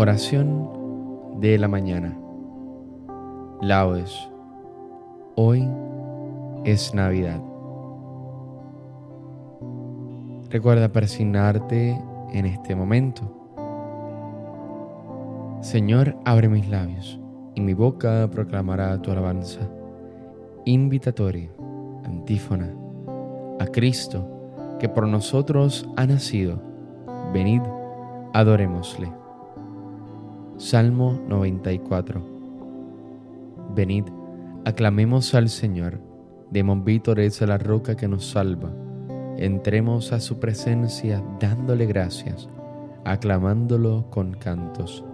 Oración de la mañana. Laudes. Hoy es Navidad. Recuerda persignarte en este momento. Señor, abre mis labios y mi boca proclamará tu alabanza. Invitatoria, antífona, a Cristo que por nosotros ha nacido. Venid, adorémosle. Salmo 94 Venid, aclamemos al Señor, demos vítores a la roca que nos salva, entremos a su presencia dándole gracias, aclamándolo con cantos.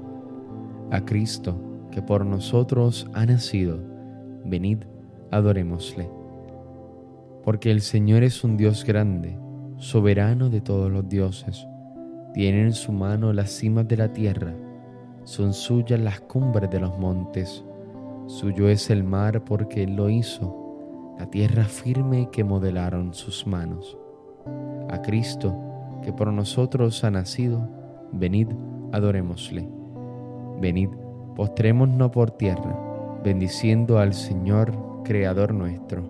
A Cristo, que por nosotros ha nacido, venid, adorémosle. Porque el Señor es un Dios grande, soberano de todos los dioses, tiene en su mano las cimas de la tierra, son suyas las cumbres de los montes, suyo es el mar porque Él lo hizo, la tierra firme que modelaron sus manos. A Cristo, que por nosotros ha nacido, venid, adorémosle. Venid, postrémonos por tierra, bendiciendo al Señor, Creador nuestro,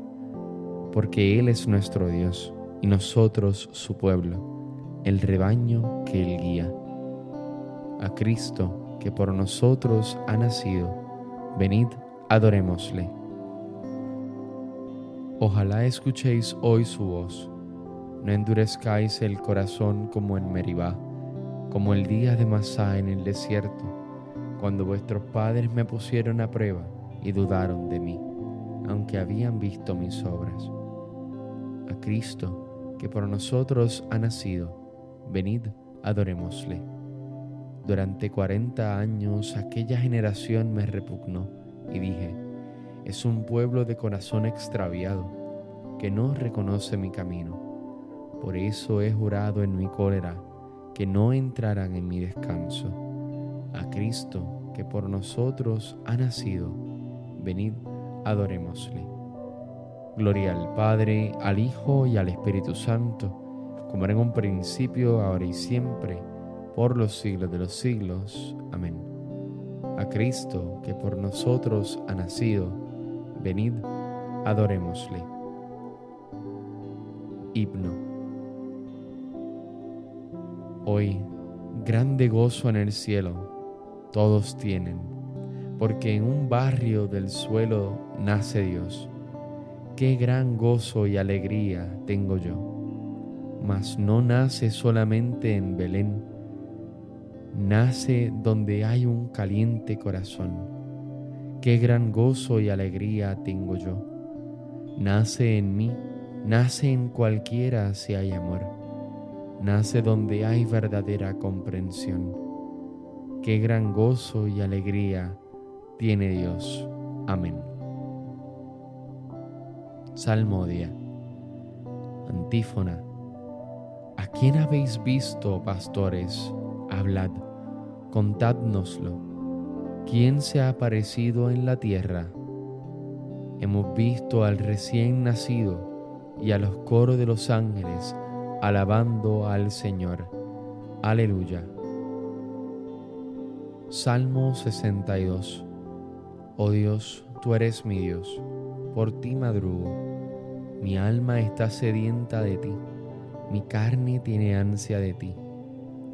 porque Él es nuestro Dios y nosotros su pueblo, el rebaño que Él guía. A Cristo, que por nosotros ha nacido, venid, adorémosle. Ojalá escuchéis hoy su voz, no endurezcáis el corazón como en Meribá, como el día de Masá en el desierto, cuando vuestros padres me pusieron a prueba y dudaron de mí, aunque habían visto mis obras. A Cristo, que por nosotros ha nacido, venid, adorémosle. Durante cuarenta años aquella generación me repugnó y dije, es un pueblo de corazón extraviado que no reconoce mi camino. Por eso he jurado en mi cólera que no entrarán en mi descanso. A Cristo que por nosotros ha nacido, venid, adorémosle. Gloria al Padre, al Hijo y al Espíritu Santo, como era en un principio, ahora y siempre por los siglos de los siglos. Amén. A Cristo, que por nosotros ha nacido, venid, adorémosle. Himno. Hoy, grande gozo en el cielo, todos tienen, porque en un barrio del suelo nace Dios. Qué gran gozo y alegría tengo yo, mas no nace solamente en Belén, nace donde hay un caliente corazón. Qué gran gozo y alegría tengo yo. Nace en mí, nace en cualquiera si hay amor. Nace donde hay verdadera comprensión. Qué gran gozo y alegría tiene Dios. Amén. Salmodia. Antífona. ¿A quién habéis visto, pastores? Hablad contádnoslo. ¿Quién se ha aparecido en la tierra? Hemos visto al recién nacido y a los coros de los ángeles alabando al Señor. Aleluya. Salmo 62. Oh Dios, tú eres mi Dios, por ti madrugo. Mi alma está sedienta de ti, mi carne tiene ansia de ti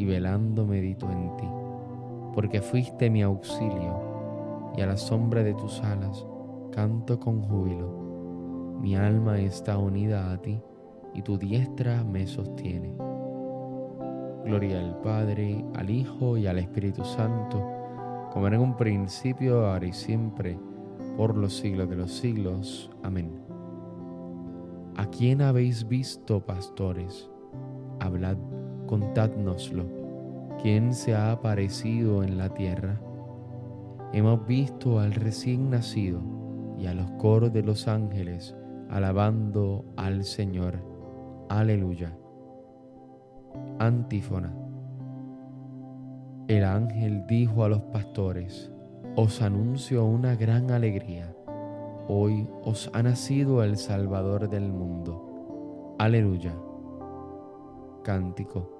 y velando medito en ti, porque fuiste mi auxilio y a la sombra de tus alas canto con júbilo. Mi alma está unida a ti y tu diestra me sostiene. Gloria al Padre, al Hijo y al Espíritu Santo, como era en un principio, ahora y siempre, por los siglos de los siglos. Amén. ¿A quién habéis visto, pastores? Hablad contádnoslo. ¿Quién se ha aparecido en la tierra? hemos visto al recién nacido y a los coros de los ángeles alabando al Señor. Aleluya. Antífona. El ángel dijo a los pastores, os anuncio una gran alegría. Hoy os ha nacido el Salvador del mundo. Aleluya. Cántico.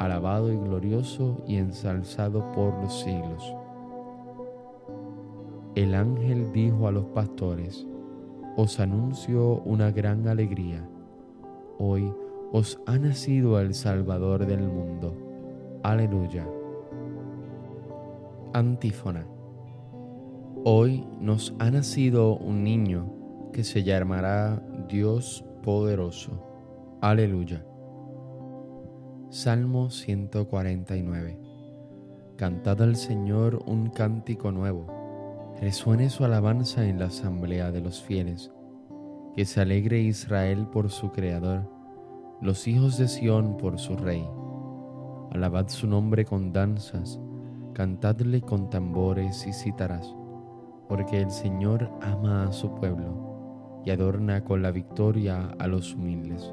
alabado y glorioso y ensalzado por los siglos el ángel dijo a los pastores, os anuncio una gran alegría. Hoy os ha nacido el Salvador del mundo. Aleluya. Antífona. Hoy nos ha nacido un niño que se llamará Dios poderoso. Aleluya. Salmo 149. Cantad al Señor un cántico nuevo resuene su alabanza en la asamblea de los fieles, que se alegre Israel por su Creador, los hijos de Sión por su Rey. Alabad su nombre con danzas, cantadle con tambores y cítaras, porque el Señor ama a su pueblo y adorna con la victoria a los humildes.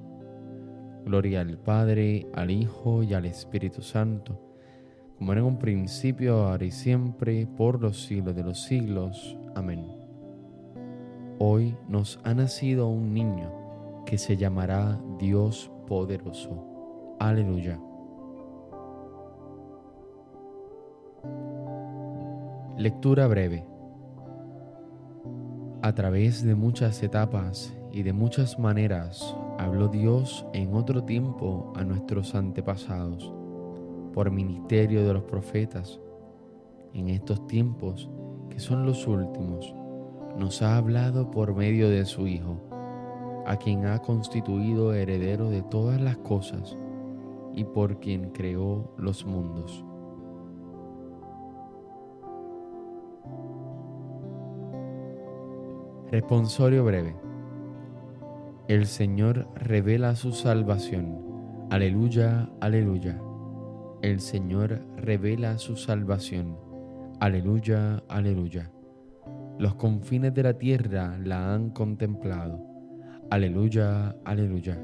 Gloria al Padre, al Hijo y al Espíritu Santo, como era en un principio, ahora y siempre, por los siglos de los siglos. Amén. Hoy nos ha nacido un niño que se llamará Dios poderoso. Aleluya. Lectura breve. A través de muchas etapas y de muchas maneras habló Dios en otro tiempo a nuestros antepasados, por ministerio de los profetas. En estos tiempos, que son los últimos, nos ha hablado por medio de su Hijo, a quien ha constituido heredero de todas las cosas y por quien creó los mundos. Responsorio breve. El Señor revela su salvación. Aleluya, aleluya. El Señor revela su salvación. Aleluya, aleluya. Los confines de la tierra la han contemplado. Aleluya, aleluya.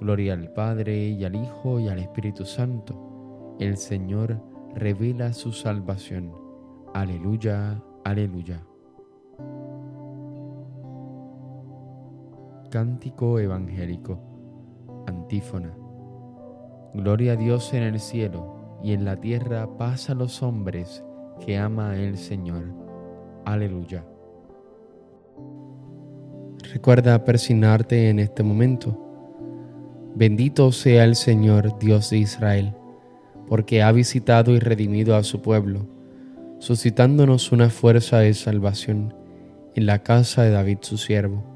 Gloria al Padre y al Hijo y al Espíritu Santo. El Señor revela su salvación. Aleluya, aleluya. Cántico Evangélico. Antífona. Gloria a Dios en el cielo y en la tierra paz a los hombres que ama el Señor. Aleluya. Recuerda persignarte en este momento. Bendito sea el Señor, Dios de Israel, porque ha visitado y redimido a su pueblo, suscitándonos una fuerza de salvación en la casa de David su siervo,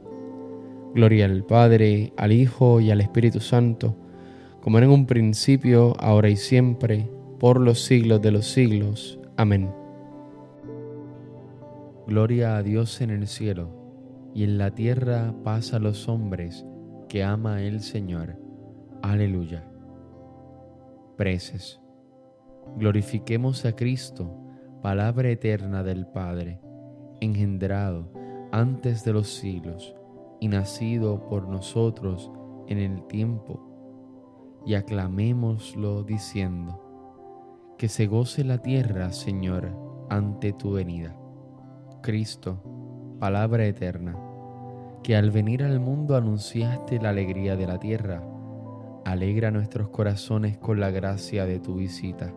Gloria al Padre, al Hijo y al Espíritu Santo, como era en un principio, ahora y siempre, por los siglos de los siglos. Amén. Gloria a Dios en el cielo, y en la tierra paz a los hombres que ama el Señor. Aleluya. Preces. Glorifiquemos a Cristo, palabra eterna del Padre, engendrado antes de los siglos y nacido por nosotros en el tiempo, y aclamémoslo diciendo, que se goce la tierra, Señor, ante tu venida. Cristo, palabra eterna, que al venir al mundo anunciaste la alegría de la tierra, alegra nuestros corazones con la gracia de tu visita.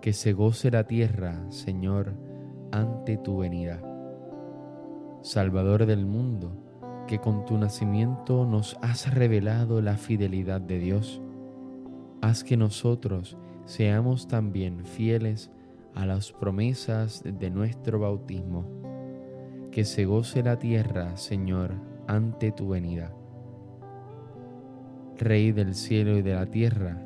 Que se goce la tierra, Señor, ante tu venida. Salvador del mundo, que con tu nacimiento nos has revelado la fidelidad de Dios, haz que nosotros seamos también fieles a las promesas de nuestro bautismo. Que se goce la tierra, Señor, ante tu venida. Rey del cielo y de la tierra,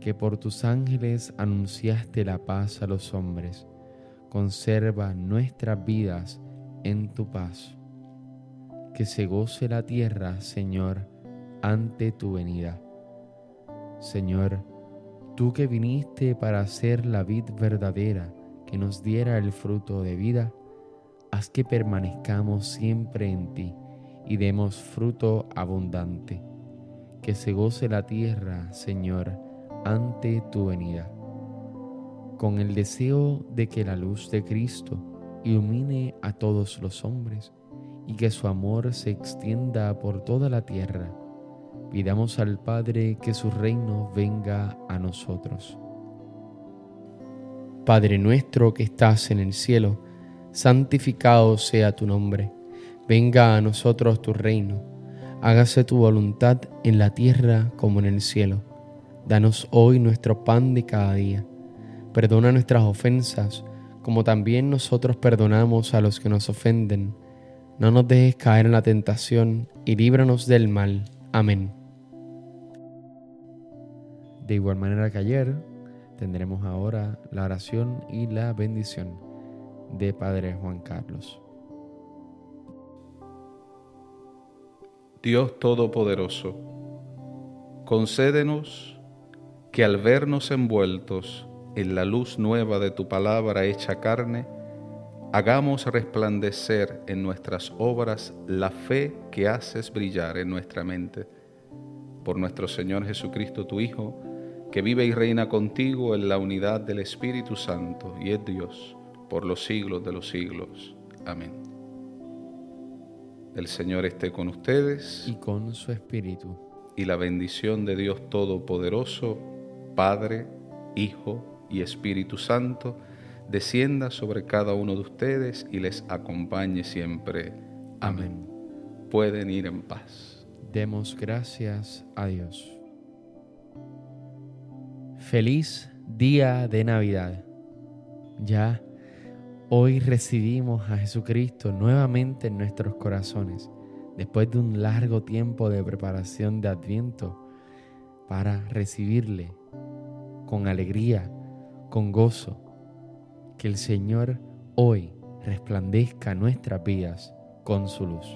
que por tus ángeles anunciaste la paz a los hombres, conserva nuestras vidas en tu paz. Que se goce la tierra, Señor, ante tu venida. Señor, tú que viniste para ser la vid verdadera que nos diera el fruto de vida, haz que permanezcamos siempre en ti y demos fruto abundante. Que se goce la tierra, Señor, ante tu venida. Con el deseo de que la luz de Cristo ilumine a todos los hombres y que su amor se extienda por toda la tierra Pidamos al Padre que su reino venga a nosotros. Padre nuestro que estás en el cielo, santificado sea tu nombre. Venga a nosotros tu reino. Hágase tu voluntad en la tierra como en el cielo. Danos hoy nuestro pan de cada día. Perdona nuestras ofensas, como también nosotros perdonamos a los que nos ofenden. No nos dejes caer en la tentación y líbranos del mal. Amén. De igual manera que ayer, tendremos ahora la oración y la bendición de Padre Juan Carlos. Dios Todopoderoso, concédenos que al vernos envueltos en la luz nueva de tu palabra hecha carne, hagamos resplandecer en nuestras obras la fe que haces brillar en nuestra mente. Por nuestro Señor Jesucristo, tu Hijo, que vive y reina contigo en la unidad del Espíritu Santo y es Dios por los siglos de los siglos. Amén. El Señor esté con ustedes. Y con su Espíritu. Y la bendición de Dios Todopoderoso, Padre, Hijo y Espíritu Santo, descienda sobre cada uno de ustedes y les acompañe siempre. Amén. Pueden ir en paz. Demos gracias a Dios. Feliz día de Navidad. Ya hoy recibimos a Jesucristo nuevamente en nuestros corazones, después de un largo tiempo de preparación de Adviento, para recibirle con alegría, con gozo que el Señor hoy resplandezca nuestras vidas con su luz.